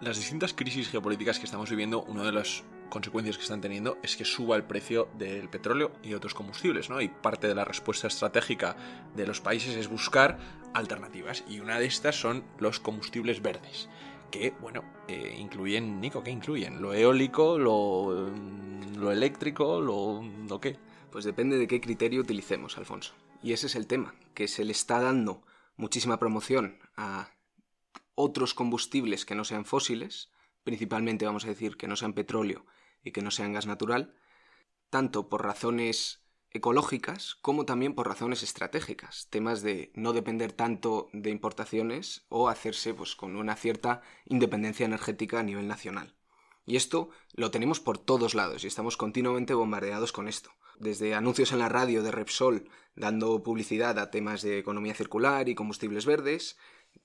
las distintas crisis geopolíticas que estamos viviendo, una de las consecuencias que están teniendo es que suba el precio del petróleo y otros combustibles, ¿no? Y parte de la respuesta estratégica de los países es buscar alternativas. Y una de estas son los combustibles verdes. Que, bueno, eh, incluyen, Nico, ¿qué incluyen? ¿Lo eólico, lo, lo eléctrico, lo, lo qué? Pues depende de qué criterio utilicemos, Alfonso. Y ese es el tema, que se le está dando muchísima promoción a otros combustibles que no sean fósiles, principalmente vamos a decir que no sean petróleo y que no sean gas natural, tanto por razones ecológicas como también por razones estratégicas, temas de no depender tanto de importaciones o hacerse pues con una cierta independencia energética a nivel nacional. Y esto lo tenemos por todos lados y estamos continuamente bombardeados con esto. Desde anuncios en la radio de Repsol dando publicidad a temas de economía circular y combustibles verdes,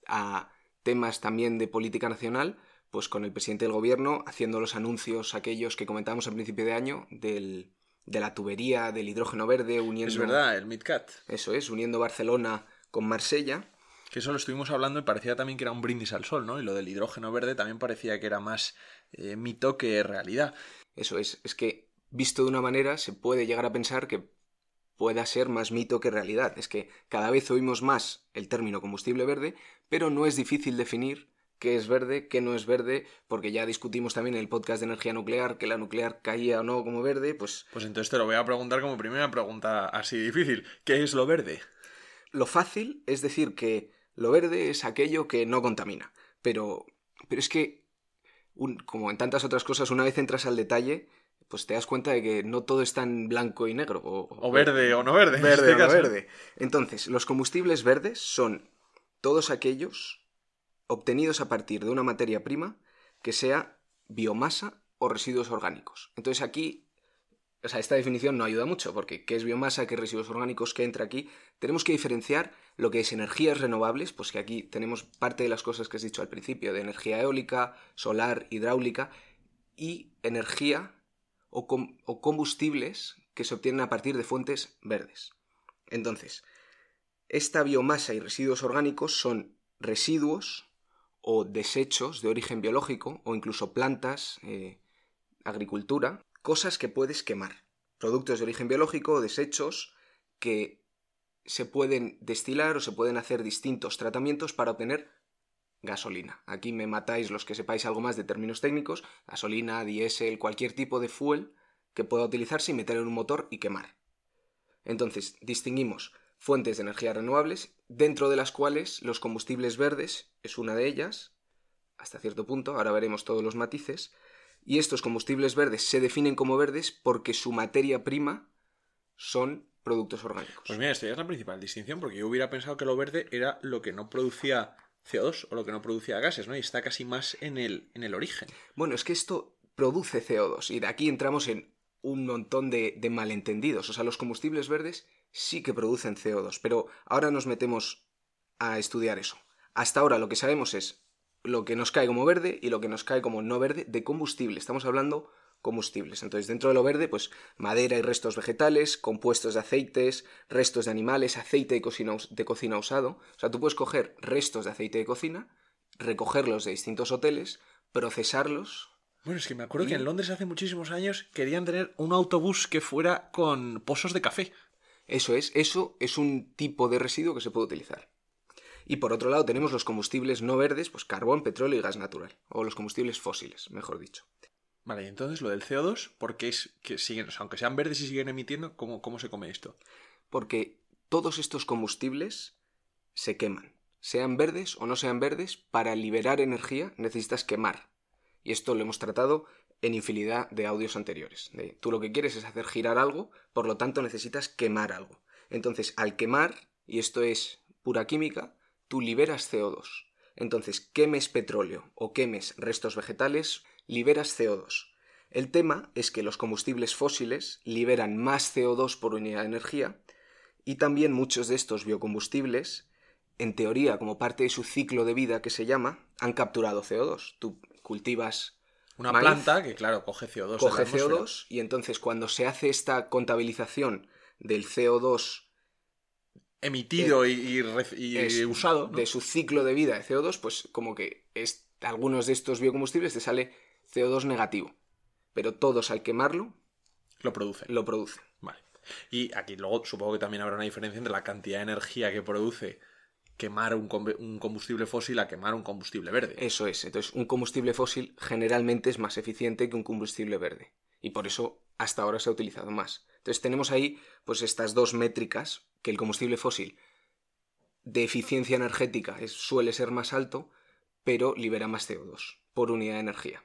a temas también de política nacional, pues con el presidente del gobierno haciendo los anuncios aquellos que comentábamos al principio de año del, de la tubería del hidrógeno verde uniendo... Es verdad, el MidCat. Eso es, uniendo Barcelona con Marsella. Que eso lo estuvimos hablando y parecía también que era un brindis al sol, ¿no? Y lo del hidrógeno verde también parecía que era más eh, mito que realidad. Eso es, es que visto de una manera se puede llegar a pensar que pueda ser más mito que realidad. Es que cada vez oímos más el término combustible verde, pero no es difícil definir qué es verde, qué no es verde, porque ya discutimos también en el podcast de energía nuclear que la nuclear caía o no como verde, pues... Pues entonces te lo voy a preguntar como primera pregunta así difícil. ¿Qué es lo verde? Lo fácil es decir que lo verde es aquello que no contamina, pero, pero es que, como en tantas otras cosas, una vez entras al detalle, pues te das cuenta de que no todo es tan blanco y negro. O, verde o no verde. Verde este o no verde. Entonces, los combustibles verdes son todos aquellos obtenidos a partir de una materia prima que sea biomasa o residuos orgánicos. Entonces aquí, o sea, esta definición no ayuda mucho, porque ¿qué es biomasa? ¿Qué residuos orgánicos? ¿Qué entra aquí? Tenemos que diferenciar lo que es energías renovables, pues que aquí tenemos parte de las cosas que has dicho al principio, de energía eólica, solar, hidráulica, y energía o, combustibles que se obtienen a partir de fuentes verdes. Entonces, esta biomasa y residuos orgánicos son residuos o desechos de origen biológico o incluso plantas, eh, agricultura, cosas que puedes quemar. Productos de origen biológico o desechos que se pueden destilar o se pueden hacer distintos tratamientos para obtener gasolina. Aquí me matáis los que sepáis algo más de términos técnicos, gasolina, diésel, cualquier tipo de fuel que pueda utilizarse y meter en un motor y quemar. Entonces, distinguimos fuentes de energía renovables, dentro de las cuales los combustibles verdes es una de ellas, hasta cierto punto, ahora veremos todos los matices, y estos combustibles verdes se definen como verdes porque su materia prima son productos orgánicos. Pues mira, esta es la principal distinción, porque yo hubiera pensado que lo verde era lo que no producía CO2 o lo que no producía gases, ¿no? Y está casi más en el, en el origen. Bueno, es que esto produce CO2 y de aquí entramos en un montón de, de malentendidos. O sea, los combustibles verdes sí que producen CO2, pero ahora nos metemos a estudiar eso. Hasta ahora lo que sabemos es lo que nos cae como verde y lo que nos cae como no verde de combustible. Estamos hablando combustibles. Entonces, dentro de lo verde, pues madera y restos vegetales, compuestos de aceites, restos de animales, aceite de cocina, de cocina usado. O sea, tú puedes coger restos de aceite de cocina, recogerlos de distintos hoteles, procesarlos. Bueno, es que me acuerdo que en Londres hace muchísimos años querían tener un autobús que fuera con pozos de café. Eso es, eso es un tipo de residuo que se puede utilizar. Y por otro lado tenemos los combustibles no verdes, pues carbón, petróleo y gas natural, o los combustibles fósiles, mejor dicho. Vale, y entonces lo del CO2, ¿por qué es que siguen, o sea, aunque sean verdes y siguen emitiendo, ¿cómo, cómo se come esto? Porque todos estos combustibles se queman. Sean verdes o no sean verdes, para liberar energía necesitas quemar. Y esto lo hemos tratado en infinidad de audios anteriores. tú lo que quieres es hacer girar algo, por lo tanto necesitas quemar algo. Entonces, al quemar, y esto es pura química, tú liberas CO2. Entonces, quemes petróleo o quemes restos vegetales liberas CO2. El tema es que los combustibles fósiles liberan más CO2 por unidad de energía y también muchos de estos biocombustibles, en teoría como parte de su ciclo de vida que se llama, han capturado CO2. Tú cultivas una planta que, claro, coge CO2. Coge CO2 y entonces cuando se hace esta contabilización del CO2 emitido y, y usado. ¿no? de su ciclo de vida de CO2, pues como que es, algunos de estos biocombustibles te sale CO2 negativo. Pero todos al quemarlo Lo produce. lo producen. Vale. Y aquí luego supongo que también habrá una diferencia entre la cantidad de energía que produce quemar un combustible fósil a quemar un combustible verde. Eso es. Entonces, un combustible fósil generalmente es más eficiente que un combustible verde. Y por eso hasta ahora se ha utilizado más. Entonces, tenemos ahí pues estas dos métricas, que el combustible fósil de eficiencia energética es- suele ser más alto, pero libera más CO2 por unidad de energía.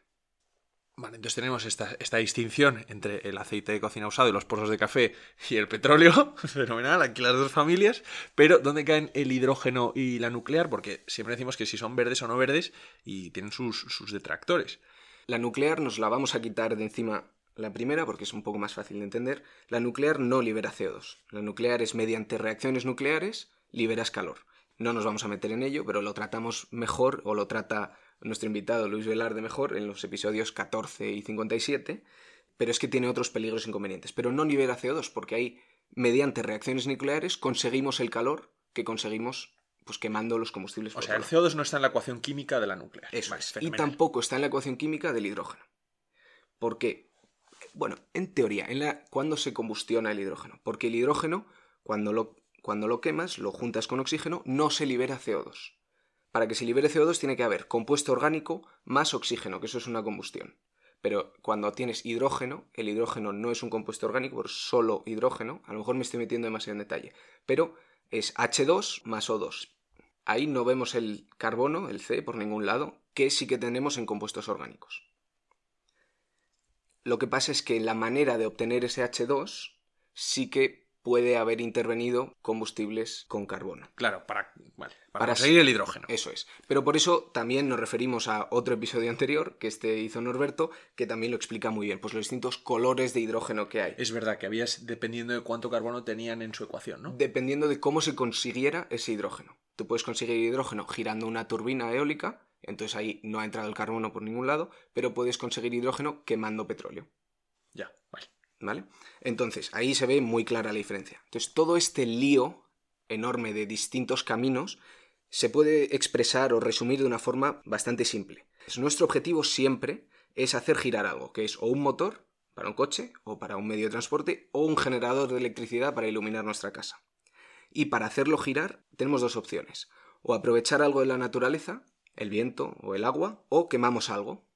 Vale, entonces tenemos esta, esta distinción entre el aceite de cocina usado y los pozos de café y el petróleo, fenomenal, aquí las dos familias, pero ¿dónde caen el hidrógeno y la nuclear? Porque siempre decimos que si son verdes o no verdes y tienen sus, sus detractores. La nuclear nos la vamos a quitar de encima la primera porque es un poco más fácil de entender. La nuclear no libera CO2. La nuclear es mediante reacciones nucleares liberas calor. No nos vamos a meter en ello, pero lo tratamos mejor o lo trata nuestro invitado Luis Velarde mejor en los episodios 14 y 57, pero es que tiene otros peligros e inconvenientes. Pero no libera CO2 porque ahí, mediante reacciones nucleares, conseguimos el calor que conseguimos pues quemando los combustibles. O sea, el CO2 no está en la ecuación química de la nuclear. Eso Vale, es. Y tampoco está en la ecuación química del hidrógeno. Porque, bueno, en teoría, en la, ¿cuándo se combustiona el hidrógeno? Porque el hidrógeno, cuando lo, cuando lo quemas, lo juntas con oxígeno, no se libera CO2. Para que se libere CO2 tiene que haber compuesto orgánico más oxígeno, que eso es una combustión. Pero cuando tienes hidrógeno, el hidrógeno no es un compuesto orgánico, es solo hidrógeno. A lo mejor me estoy metiendo demasiado en detalle. Pero es H2 más O2. Ahí no vemos el carbono, el C, por ningún lado, que sí que tenemos en compuestos orgánicos. Lo que pasa es que la manera de obtener ese H2 sí que puede haber intervenido combustibles con carbono. Claro, para, vale, para, Para conseguir el hidrógeno. Eso es. Pero por eso también nos referimos a otro episodio anterior que este hizo Norberto, que también lo explica muy bien, pues los distintos colores de hidrógeno que hay. Es verdad que habías, dependiendo de cuánto carbono tenían en su ecuación, ¿no? Dependiendo de cómo se consiguiera ese hidrógeno. Tú puedes conseguir hidrógeno girando una turbina eólica, entonces ahí no ha entrado el carbono por ningún lado, pero puedes conseguir hidrógeno quemando petróleo. ¿Vale? Entonces, ahí se ve muy clara la diferencia. Entonces, todo este lío enorme de distintos caminos se puede expresar o resumir de una forma bastante simple. Pues nuestro objetivo siempre es hacer girar algo, que es o un motor para un coche o para un medio de transporte o un generador de electricidad para iluminar nuestra casa. Y para hacerlo girar tenemos dos opciones. O aprovechar algo de la naturaleza, el viento o el agua, o quemamos algo,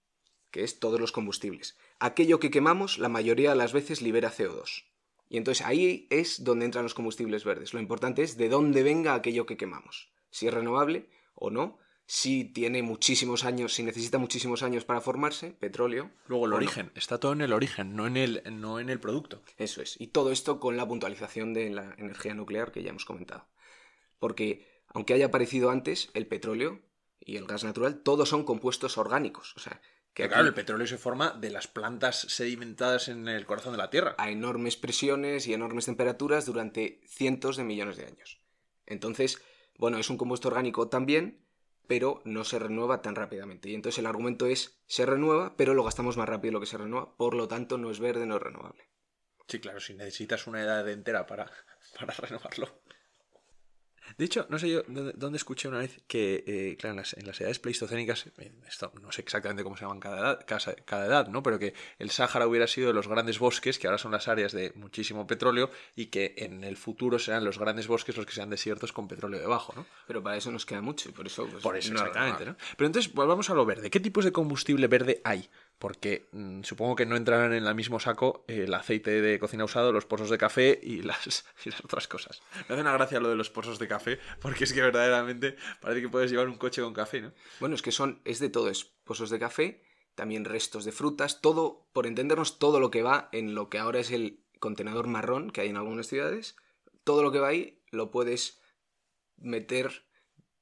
que es todos los combustibles. Aquello que quemamos la mayoría de las veces libera CO2. Y entonces ahí es donde entran los combustibles verdes. Lo importante es de dónde venga aquello que quemamos. Si es renovable o no, si tiene muchísimos años, si necesita muchísimos años para formarse, petróleo. Luego el no. origen, está todo en el origen, no en el, no en el producto. Eso es. Y todo esto con la puntualización de la energía nuclear que ya hemos comentado. Porque, aunque haya aparecido antes, el petróleo y el gas natural, todos son compuestos orgánicos. O sea, que Pero aquí claro, el petróleo se forma de las plantas sedimentadas en el corazón de la Tierra. a enormes presiones y enormes temperaturas durante cientos de millones de años. Entonces, bueno, es un compuesto orgánico también, pero no se renueva tan rápidamente. Y entonces el argumento es, se renueva, pero lo gastamos más rápido de lo que se renueva, por lo tanto no es verde, no es renovable. Sí, claro, si necesitas una edad entera para, para renovarlo. De hecho, no sé yo dónde, escuché una vez que, eh, claro, en las, en las edades pleistocénicas, eh, esto no sé exactamente cómo se llaman cada edad, cada edad, ¿no? Pero que el Sáhara hubiera sido los grandes bosques, que ahora son las áreas de muchísimo petróleo, y que en el futuro serán los grandes bosques los que sean desiertos con petróleo debajo, ¿no? Pero para eso nos queda mucho y por eso... pues, Por eso, no es exactamente. ¿no? Pero entonces, volvamos a lo verde. ¿Qué tipos de combustible verde hay? Porque mm, supongo que no entrarán en el mismo saco eh, el aceite de cocina usado, los pozos de café y las, y las otras cosas. Me hace una gracia lo de los pozos de café, porque es que verdaderamente parece que puedes llevar un coche con café, ¿no? Bueno, es que son, es de todo, es pozos de café, también restos de frutas, todo, por entendernos, todo lo que va en lo que ahora es el contenedor marrón que hay en algunas ciudades, todo lo que va ahí lo puedes meter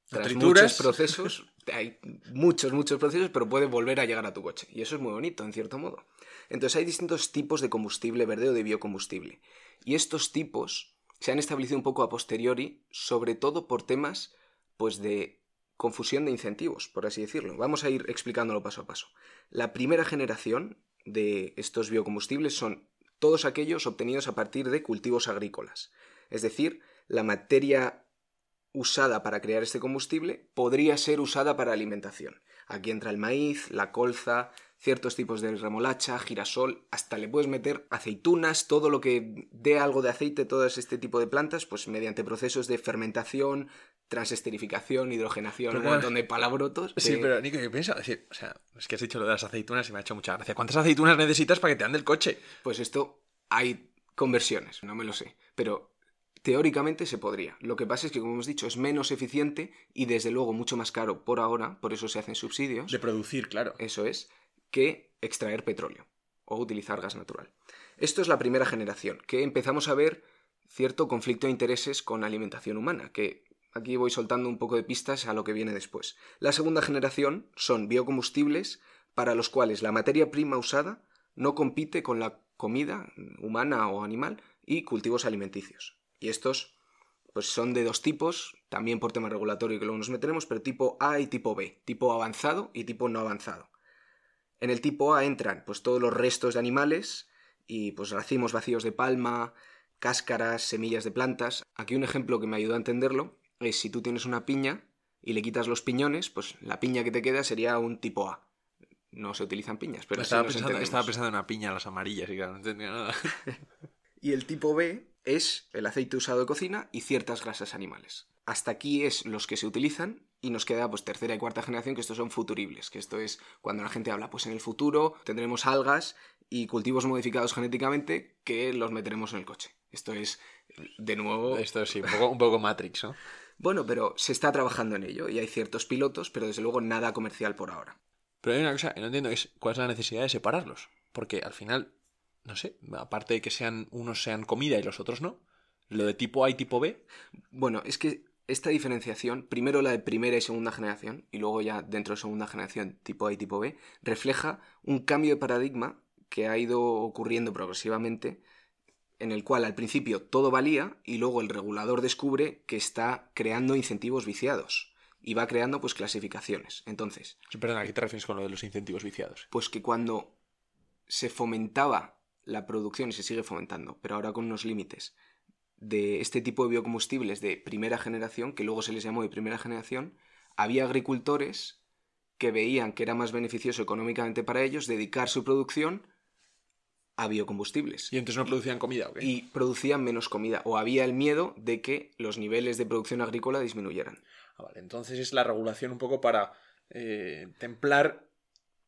tras muchos procesos, hay muchos, muchos procesos, pero puede volver a llegar a tu coche. Y eso es muy bonito, en cierto modo. Entonces hay distintos tipos de combustible verde o de biocombustible. Y estos tipos se han establecido un poco a posteriori, sobre todo por temas pues de confusión de incentivos, por así decirlo. Vamos a ir explicándolo paso a paso. La primera generación de estos biocombustibles son todos aquellos obtenidos a partir de cultivos agrícolas, es decir, la materia usada para crear este combustible podría ser usada para alimentación. Aquí entra el maíz, la colza, ciertos tipos de remolacha, girasol, hasta le puedes meter aceitunas, todo lo que dé algo de aceite, todo este tipo de plantas, pues mediante procesos de fermentación, transesterificación, hidrogenación, un montón de palabrotos. Sí, pero Nico, yo pienso, o sea, es que has dicho lo de las aceitunas y me ha hecho mucha gracia. ¿Cuántas aceitunas necesitas para que te ande el coche? Pues esto hay conversiones, no me lo sé, pero teóricamente se podría. Lo que pasa es que, como hemos dicho, es menos eficiente y desde luego mucho más caro por ahora, por eso se hacen subsidios. De producir, claro. Eso es, que extraer petróleo o utilizar gas natural. Esto es la primera generación, que empezamos a ver cierto conflicto de intereses con alimentación humana, que aquí voy soltando un poco de pistas a lo que viene después. La segunda generación son biocombustibles para los cuales la materia prima usada no compite con la comida humana o animal y cultivos alimenticios. Y estos pues son de dos tipos, también por tema regulatorio que luego nos meteremos, pero tipo A y tipo B, tipo avanzado y tipo no avanzado. En el tipo A entran pues todos los restos de animales y pues racimos vacíos de palma, cáscaras, semillas de plantas. Aquí un ejemplo que me ayuda a entenderlo es si tú tienes una piña y le quitas los piñones, pues la piña que te queda sería un tipo A. No se utilizan piñas, pero estaba, pensando, estaba pensando en una piña, las amarillas, y claro, no entendía nada. y el tipo B es el aceite usado de cocina y ciertas grasas animales. Hasta aquí es los que se utilizan y nos queda pues tercera y cuarta generación que estos son futuribles, que esto es cuando la gente habla pues en el futuro tendremos algas y cultivos modificados genéticamente que los meteremos en el coche. Esto es de nuevo esto sí, un poco, un poco Matrix, ¿no? bueno, pero se está trabajando en ello y hay ciertos pilotos, pero desde luego nada comercial por ahora. Pero hay una cosa que no entiendo, es cuál es la necesidad de separarlos, porque al final no sé, aparte de que sean unos sean comida y los otros no, lo de tipo A y tipo B. Bueno, es que esta diferenciación, primero la de primera y segunda generación, y luego ya dentro de segunda generación tipo A y tipo B, refleja un cambio de paradigma que ha ido ocurriendo progresivamente, en el cual al principio todo valía y luego el regulador descubre que está creando incentivos viciados y va creando pues clasificaciones. Entonces... Perdón, ¿a qué te refieres con lo de los incentivos viciados? Pues que cuando se fomentaba la producción y se sigue fomentando, pero ahora con unos límites de este tipo de biocombustibles de primera generación, que luego se les llamó de primera generación, había agricultores que veían que era más beneficioso económicamente para ellos dedicar su producción a biocombustibles. ¿Y entonces no producían comida o Y producían menos comida, o había el miedo de que los niveles de producción agrícola disminuyeran. Ah, vale, entonces es la regulación un poco para eh, templar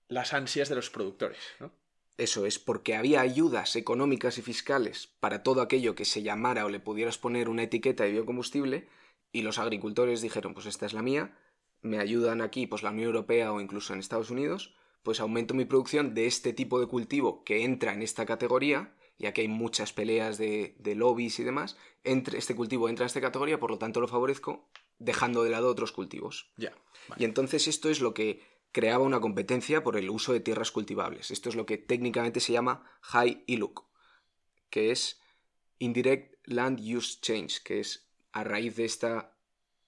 las ansias de los productores, ¿no? Eso es porque había ayudas económicas y fiscales para todo aquello que se llamara o le pudieras poner una etiqueta de biocombustible y los agricultores dijeron, pues esta es la mía, me ayudan aquí pues la Unión Europea o incluso en Estados Unidos, pues aumento mi producción de este tipo de cultivo que entra en esta categoría, ya que hay muchas peleas de, de lobbies y demás, entre, este cultivo entra en esta categoría, por lo tanto lo favorezco, dejando de lado otros cultivos. Ya. Y entonces esto es lo que creaba una competencia por el uso de tierras cultivables. Esto es lo que técnicamente se llama High ILUC, que es Indirect Land Use Change, que es a raíz de esta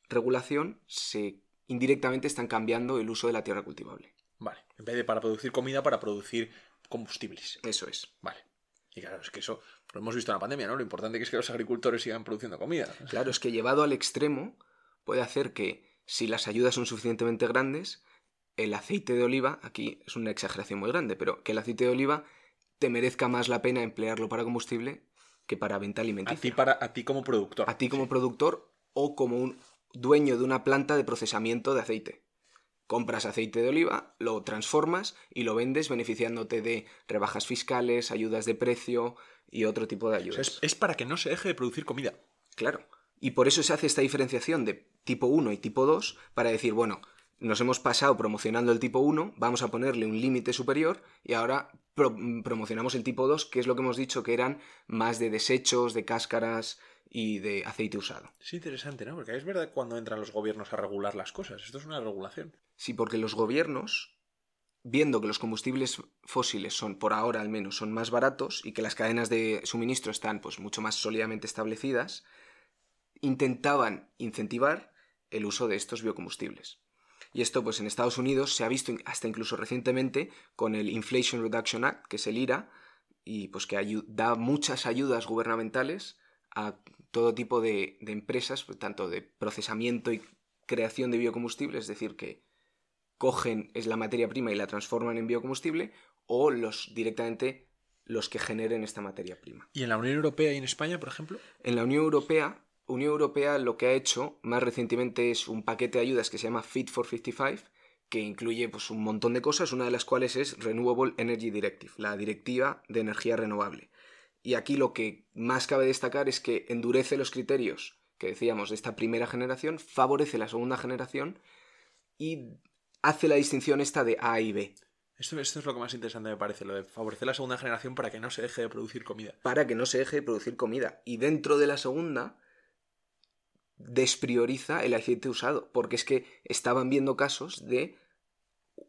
regulación se indirectamente están cambiando el uso de la tierra cultivable. Vale, en vez de para producir comida, para producir combustibles. Eso es. Vale. Y claro, es que eso lo hemos visto en la pandemia, ¿no? Lo importante es que los agricultores sigan produciendo comida. Claro, es que llevado al extremo puede hacer que si las ayudas son suficientemente grandes, el aceite de oliva, aquí es una exageración muy grande, pero que el aceite de oliva te merezca más la pena emplearlo para combustible que para venta alimenticia. A ti, para, a ti como productor. A ti como productor o como un dueño de una planta de procesamiento de aceite. Compras aceite de oliva, lo transformas y lo vendes beneficiándote de rebajas fiscales, ayudas de precio y otro tipo de ayudas. es para que no se deje de producir comida. Claro. Y por eso se hace esta diferenciación de tipo 1 y tipo 2 para decir, bueno, nos hemos pasado promocionando el tipo 1, vamos a ponerle un límite superior y ahora promocionamos el tipo 2, que es lo que hemos dicho que eran más de desechos, de cáscaras y de aceite usado. Es interesante, ¿no? Porque es verdad cuando entran los gobiernos a regular las cosas. Esto es una regulación. Sí, porque los gobiernos, viendo que los combustibles fósiles son, por ahora al menos, son más baratos y que las cadenas de suministro están pues mucho más sólidamente establecidas, intentaban incentivar el uso de estos biocombustibles. Y esto, pues en Estados Unidos se ha visto hasta incluso recientemente con el Inflation Reduction Act, que es el IRA, y pues que da muchas ayudas gubernamentales a todo tipo de, de empresas, tanto de procesamiento y creación de biocombustible, es decir, que cogen es la materia prima y la transforman en biocombustible, o los directamente los que generen esta materia prima. ¿Y en la Unión Europea y en España, por ejemplo? En la Unión Europea, Unión Europea lo que ha hecho más recientemente es un paquete de ayudas que se llama Fit for 55, que incluye pues, un montón de cosas, una de las cuales es Renewable Energy Directive, la directiva de energía renovable. Y aquí lo que más cabe destacar es que endurece los criterios que decíamos de esta primera generación, favorece la segunda generación y hace la distinción esta de A y B. Esto, esto, es lo que más interesante me parece, lo de favorecer la segunda generación para que no se deje de producir comida. Para que no se deje de producir comida. Y dentro de la segunda desprioriza el aceite usado, porque es que estaban viendo casos de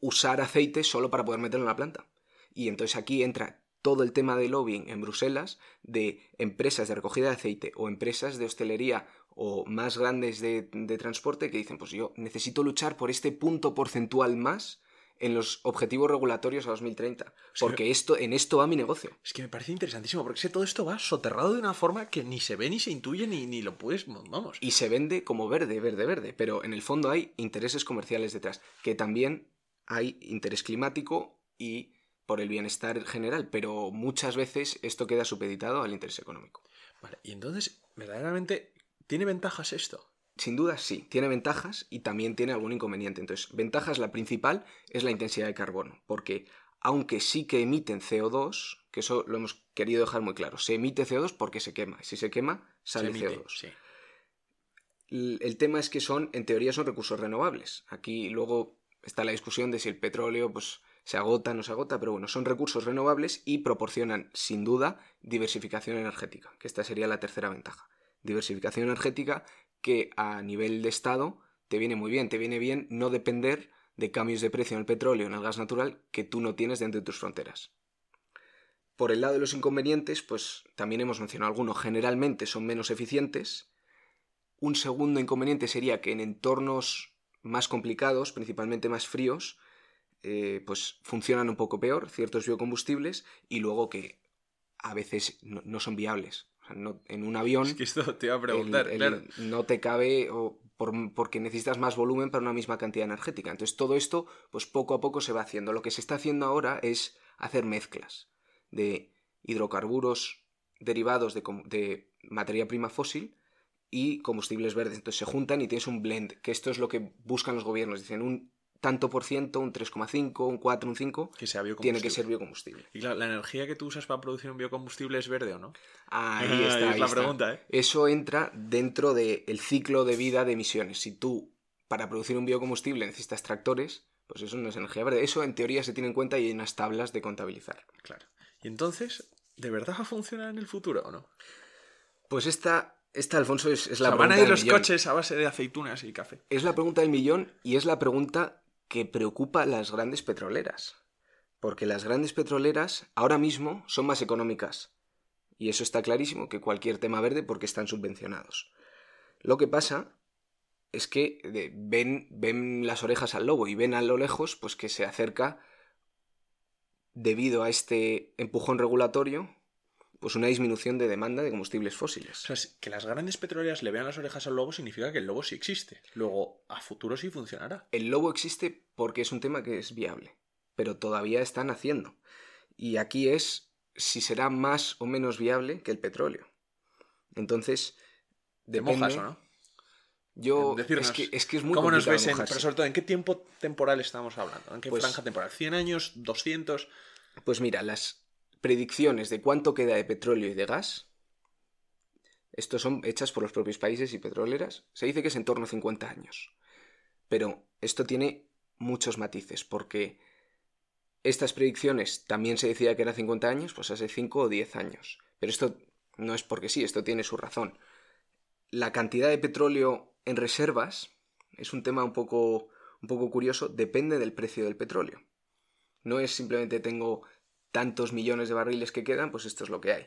usar aceite solo para poder meterlo en la planta. Y entonces aquí entra todo el tema de lobbying en Bruselas de empresas de recogida de aceite o empresas de hostelería o más grandes de, de, transporte que dicen, pues yo necesito luchar por este punto porcentual más en los objetivos regulatorios a 2030. Porque esto, en esto va mi negocio. Es que me parece interesantísimo, porque todo esto va soterrado de una forma que ni se ve, ni se intuye, ni, ni lo puedes, vamos. Y se vende como verde, verde, verde. Pero en el fondo hay intereses comerciales detrás, que también hay interés climático y por el bienestar general, pero muchas veces esto queda supeditado al interés económico. Vale, y entonces, verdaderamente, ¿tiene ventajas esto? Sin duda sí, tiene ventajas y también tiene algún inconveniente. Entonces, ventajas, la principal es la intensidad de carbono, porque aunque sí que emiten CO2, que eso lo hemos querido dejar muy claro, se emite CO2 porque se quema, y si se quema, sale CO2. Sí. El tema es que son, en teoría, son recursos renovables. Aquí luego está la discusión de si el petróleo, pues se agota, o no se agota, pero bueno, son recursos renovables y proporcionan, sin duda, diversificación energética, que esta sería la tercera ventaja. Diversificación energética que a nivel de Estado te viene muy bien, te viene bien no depender de cambios de precio en el petróleo, en el gas natural, que tú no tienes dentro de tus fronteras. Por el lado de los inconvenientes, pues también hemos mencionado algunos, generalmente son menos eficientes. Un segundo inconveniente sería que en entornos más complicados, principalmente más fríos, eh, pues funcionan un poco peor ciertos biocombustibles y luego que a veces no, son viables. En un avión. Es que esto te iba a preguntar. No te cabe o porque necesitas más volumen para una misma cantidad energética. Entonces todo esto, pues poco a poco se va haciendo. Lo que se está haciendo ahora es hacer mezclas de hidrocarburos derivados de, de materia prima fósil y combustibles verdes. Entonces se juntan y tienes un blend, que esto es lo que buscan los gobiernos. Dicen un tanto por ciento, un 3,5, un 4, un 5, que sea tiene que ser biocombustible. Y claro, ¿la energía que tú usas para producir un biocombustible es verde o no? Ahí está. es la pregunta, ¿eh? Eso entra dentro del ciclo de vida de emisiones. Si tú, para producir un biocombustible, necesitas tractores, pues eso no es energía verde. Eso, en teoría, se tiene en cuenta y hay unas tablas de contabilizar. Claro. Y entonces, ¿de verdad va a funcionar en el futuro o no? Pues esta esta, Alfonso, es, la o sea, ¿Van a ir los coches a base de aceitunas y café? Es la pregunta del millón y es la pregunta que preocupa a las grandes petroleras. Porque las grandes petroleras ahora mismo son más económicas. Y eso está clarísimo que cualquier tema verde porque están subvencionados. Lo que pasa es que ven, ven las orejas al lobo y ven a lo lejos pues que se acerca debido a este empujón regulatorio pues una disminución de demanda de combustibles fósiles. O sea, que las grandes petroleras le vean las orejas al lobo significa que el lobo sí existe. Luego, a futuro sí funcionará. El lobo existe porque es un tema que es viable, pero todavía están haciendo. Y aquí es si será más o menos viable que el petróleo. Entonces, depende... mojas o no? Yo, es, que, es que es muy ¿Cómo nos ves en, pero sobre todo, ¿en qué tiempo temporal estamos hablando? ¿En qué pues franja temporal? ¿100 años? ¿200? Pues mira, las, predicciones de cuánto queda de petróleo y de gas, estos son hechas por los propios países y petroleras, se dice que es en torno a 50 años. Pero esto tiene muchos matices, porque estas predicciones también se decía que era 50 años, pues hace 5 o 10 años. Pero esto no es porque sí, esto tiene su razón. La cantidad de petróleo en reservas es un tema un poco, un poco curioso, depende del precio del petróleo. No es simplemente tengo tantos millones de barriles que quedan, pues esto es lo que hay.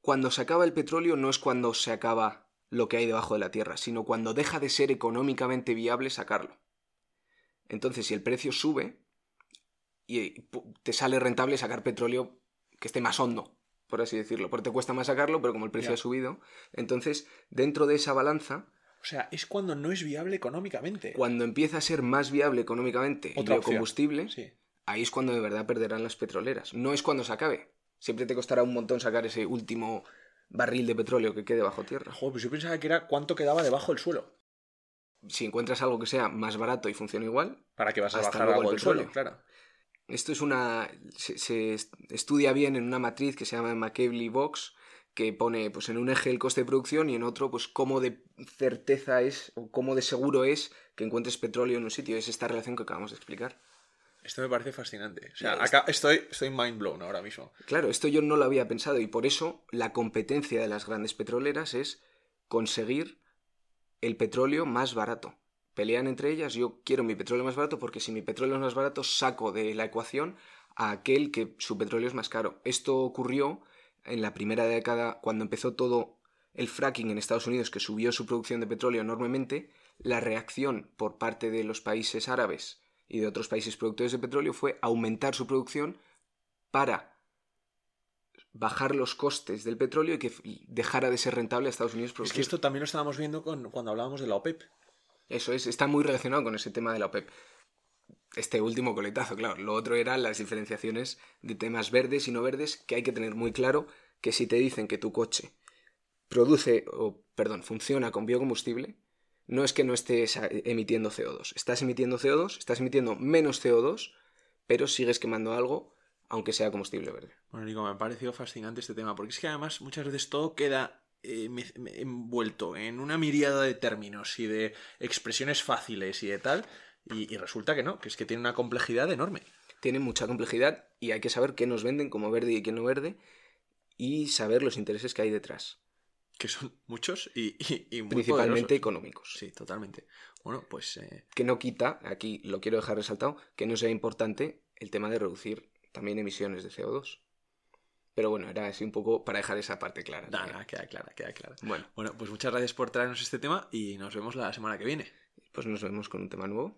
Cuando se acaba el petróleo no es cuando se acaba lo que hay debajo de la tierra, sino cuando deja de ser económicamente viable sacarlo. Entonces, si el precio sube y te sale rentable sacar petróleo que esté más hondo, por así decirlo, porque te cuesta más sacarlo, pero como el precio Ya. ha subido, entonces dentro de esa balanza, O sea, es cuando no es viable económicamente. cuando empieza a ser más viable económicamente el biocombustible, Sí. Ahí es cuando de verdad perderán las petroleras. No es cuando se acabe. Siempre te costará un montón sacar ese último barril de petróleo que quede bajo tierra. Joder, pues yo pensaba que era cuánto quedaba debajo del suelo. Si encuentras algo que sea más barato y funcione igual, Para que vas a bajar algo el del suelo, claro. Esto es una. Se, se est- estudia bien en una matriz que se llama McKebley Box, que pone pues, en un eje el coste de producción y en otro, pues cómo de certeza es o cómo de seguro es que encuentres petróleo en un sitio. Es esta relación que acabamos de explicar. Esto me parece fascinante. O sea, acá estoy, estoy mind blown ahora mismo. Claro, esto yo no lo había pensado y por eso la competencia de las grandes petroleras es conseguir el petróleo más barato. Pelean entre ellas, yo quiero mi petróleo más barato porque si mi petróleo es más barato saco de la ecuación a aquel que su petróleo es más caro. Esto ocurrió en la primera década cuando empezó todo el fracking en Estados Unidos que subió su producción de petróleo enormemente. La reacción por parte de los países árabes y de otros países productores de petróleo fue aumentar su producción para bajar los costes del petróleo y que dejara de ser rentable a Estados Unidos Es producir. que esto también lo estábamos viendo con, cuando hablábamos de la OPEP. Eso es, está muy relacionado con ese tema de la OPEP. Este último coletazo, claro. Lo otro eran las diferenciaciones de temas verdes y no verdes, que hay que tener muy claro que si te dicen que tu coche produce, o perdón, funciona con biocombustible, no es que no estés emitiendo CO2. Estás emitiendo CO2, estás emitiendo menos CO2, pero sigues quemando algo, aunque sea combustible verde. Bueno, Nico, me ha parecido fascinante este tema, porque es que además muchas veces todo queda eh, me- me- envuelto en una miriada de términos y de expresiones fáciles y de tal, y, y resulta que no, que es que tiene una complejidad enorme. tiene mucha complejidad y hay que saber qué nos venden como verde y qué no verde y saber los intereses que hay detrás, Que son muchos y, y- y muy principalmente poderosos. económicos. Sí, totalmente. Bueno, pues eh, Que no quita, aquí lo quiero dejar resaltado, que no sea importante el tema de reducir también emisiones de CO2. Pero bueno, era así un poco para dejar esa parte clara. queda clara, queda clara. Bueno, Bueno, pues muchas gracias por traernos este tema y nos vemos la semana que viene. pues nos vemos con un tema nuevo.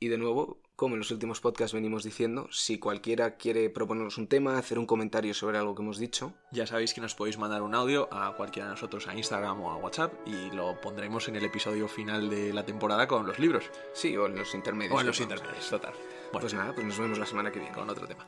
Y de nuevo, como en los últimos podcasts venimos diciendo, si cualquiera quiere proponernos un tema, hacer un comentario sobre algo que hemos dicho, Ya sabéis que nos podéis mandar un audio a cualquiera de nosotros a Instagram o a WhatsApp y lo pondremos en el episodio final de la temporada con los libros. sí, o en los intermedios. O en los intermedios, total. Bueno, Pues nada, pues nos vemos la semana que viene. con otro tema.